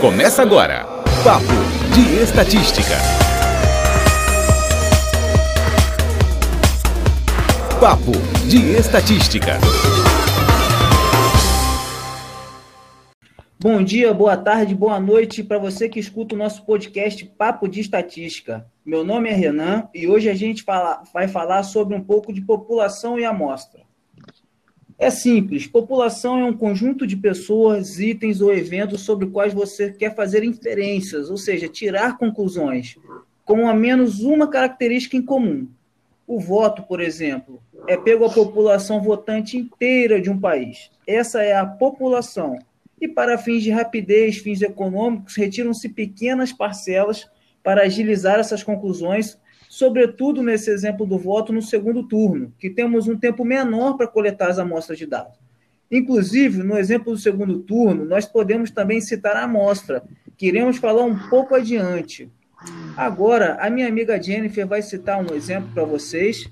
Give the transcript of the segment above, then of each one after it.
Começa agora. Papo de Estatística. Papo de Estatística. Bom dia, boa tarde, boa noite para você que escuta o nosso podcast Papo de Estatística. Meu nome é Renan e hoje a gente fala, vai falar sobre um pouco de população e amostra. É simples. População é um conjunto de pessoas, itens ou eventos sobre os quais você quer fazer inferências, ou seja, tirar conclusões, com ao menos uma característica em comum. O voto, por exemplo, é pego a população votante inteira de um país. Essa é a população. E para fins de rapidez, fins econômicos, retiram-se pequenas parcelas para agilizar essas conclusões sobretudo nesse exemplo do voto no segundo turno, que temos um tempo menor para coletar as amostras de dados. Inclusive, no exemplo do segundo turno, nós podemos também citar a amostra, que iremos falar um pouco adiante. Agora, a minha amiga Jennifer vai citar um exemplo para vocês,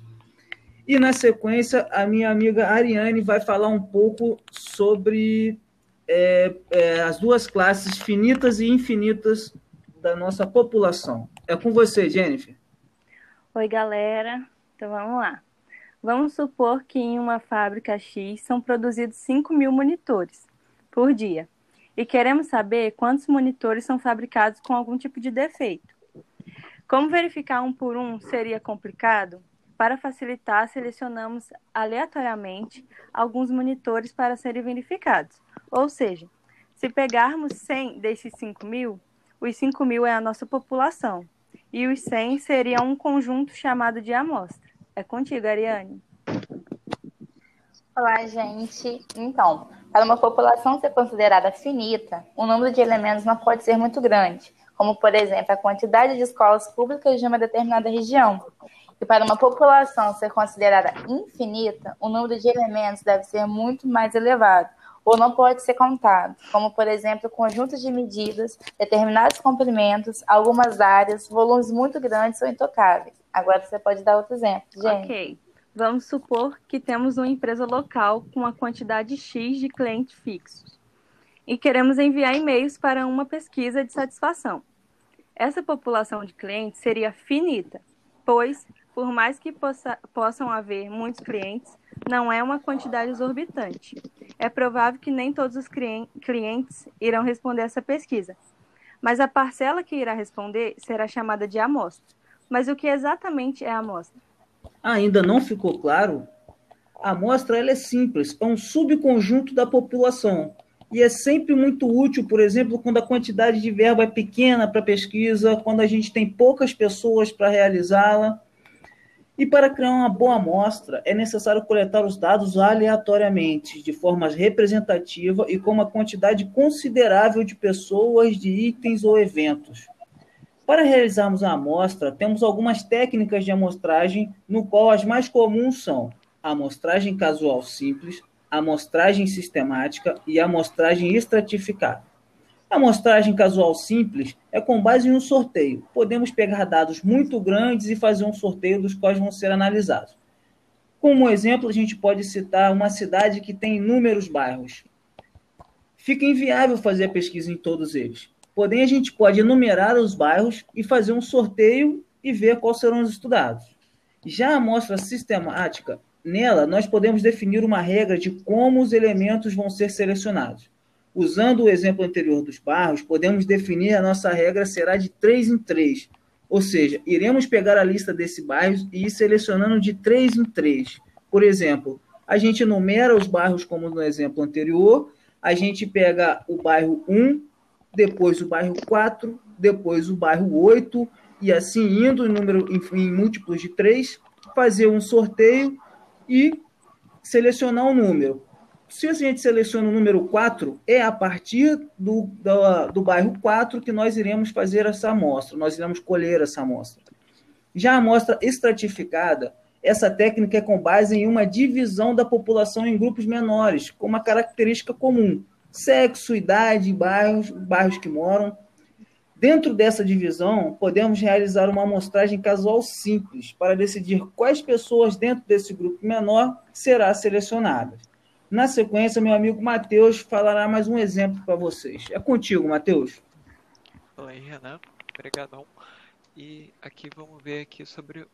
e na sequência, a minha amiga Ariane vai falar um pouco sobre é, é, as duas classes finitas e infinitas da nossa população. É com você, Jennifer. Oi, galera. Então vamos lá. Vamos supor que em uma fábrica X são produzidos 5 mil monitores por dia e queremos saber quantos monitores são fabricados com algum tipo de defeito. Como verificar um por um seria complicado? Para facilitar, selecionamos aleatoriamente alguns monitores para serem verificados. Ou seja, se pegarmos 100 desses 5 mil, os 5 mil é a nossa população e os 100 seriam um conjunto chamado de amostra. É contigo, Ariane. Olá, gente. Então, para uma população ser considerada finita, o número de elementos não pode ser muito grande, como, por exemplo, a quantidade de escolas públicas de uma determinada região. E para uma população ser considerada infinita, o número de elementos deve ser muito mais elevado, ou não pode ser contado, como, por exemplo, conjuntos de medidas, determinados comprimentos, algumas áreas, volumes muito grandes ou intocáveis. Agora você pode dar outro exemplo, gente. Ok. Vamos supor que temos uma empresa local com uma quantidade X de clientes fixos e queremos enviar e-mails para uma pesquisa de satisfação. Essa população de clientes seria finita, pois, por mais que possa, possam haver muitos clientes, não é uma quantidade exorbitante. É provável que nem todos os clientes irão responder essa pesquisa, mas a parcela que irá responder será chamada de amostra. Mas o que exatamente é a amostra? Ainda não ficou claro? A amostra ela é simples, é um subconjunto da população e é sempre muito útil, por exemplo, quando a quantidade de verba é pequena para pesquisa, quando a gente tem poucas pessoas para realizá-la. E para criar uma boa amostra, é necessário coletar os dados aleatoriamente, de forma representativa e com uma quantidade considerável de pessoas, de itens ou eventos. Para realizarmos a amostra, temos algumas técnicas de amostragem, no qual as mais comuns são a amostragem casual simples, a amostragem sistemática e a amostragem estratificada. A amostragem casual simples é com base em um sorteio. Podemos pegar dados muito grandes e fazer um sorteio dos quais vão ser analisados. Como exemplo, a gente pode citar uma cidade que tem inúmeros bairros. Fica inviável fazer a pesquisa em todos eles. Porém, a gente pode enumerar os bairros e fazer um sorteio e ver quais serão os estudados. Já a amostra sistemática, nela nós podemos definir uma regra de como os elementos vão ser selecionados. Usando o exemplo anterior dos bairros, podemos definir a nossa regra será de 3 em 3. Ou seja, iremos pegar a lista desses bairros e ir selecionando de 3 em 3. Por exemplo, a gente numera os bairros como no exemplo anterior, a gente pega o bairro 1, depois o bairro 4, depois o bairro 8, e assim indo em, número, em, múltiplos de 3, fazer um sorteio e selecionar um número se a gente seleciona o número 4, é a partir do, do, do bairro 4 que nós iremos fazer essa amostra, nós iremos colher essa amostra. Já a amostra estratificada, essa técnica é com base em uma divisão da população em grupos menores, com uma característica comum: sexo, idade, bairros, bairros que moram. Dentro dessa divisão, podemos realizar uma amostragem casual simples para decidir quais pessoas dentro desse grupo menor será selecionadas. Na sequência, meu amigo Matheus falará mais um exemplo para vocês. É contigo, Matheus. Aí, Renan. Obrigadão. E aqui vamos ver aqui sobre o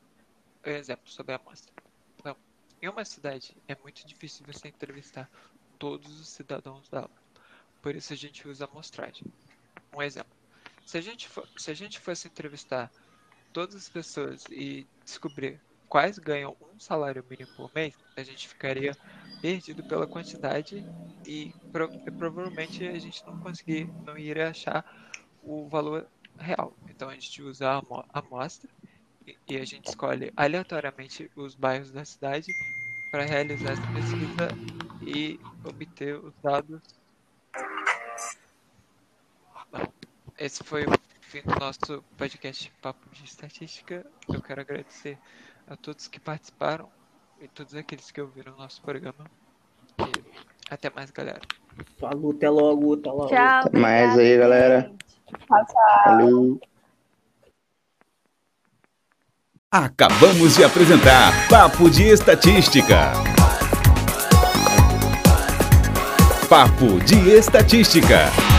exemplo, sobre a amostra. Então, em uma cidade é muito difícil você entrevistar todos os cidadãos dela. Por isso a gente usa a amostragem. Um exemplo. Se a gente, for, se a gente fosse entrevistar todas as pessoas e descobrir quais ganham um salário mínimo por mês, a gente ficaria perdido pela quantidade e, pro, provavelmente a gente não conseguir, não iria achar o valor real. Então a gente usa a amostra e, e a gente escolhe aleatoriamente os bairros da cidade para realizar essa pesquisa e obter os dados. Bom, esse foi o fim do nosso podcast Papo de Estatística. Eu quero agradecer a todos que participaram e todos aqueles que ouviram o nosso programa. E até mais, galera. Falou, até logo, até logo. Tchau. Até mais aí, galera. Tchau, tchau. Valeu. Acabamos de apresentar Papo de Estatística. Papo de Estatística.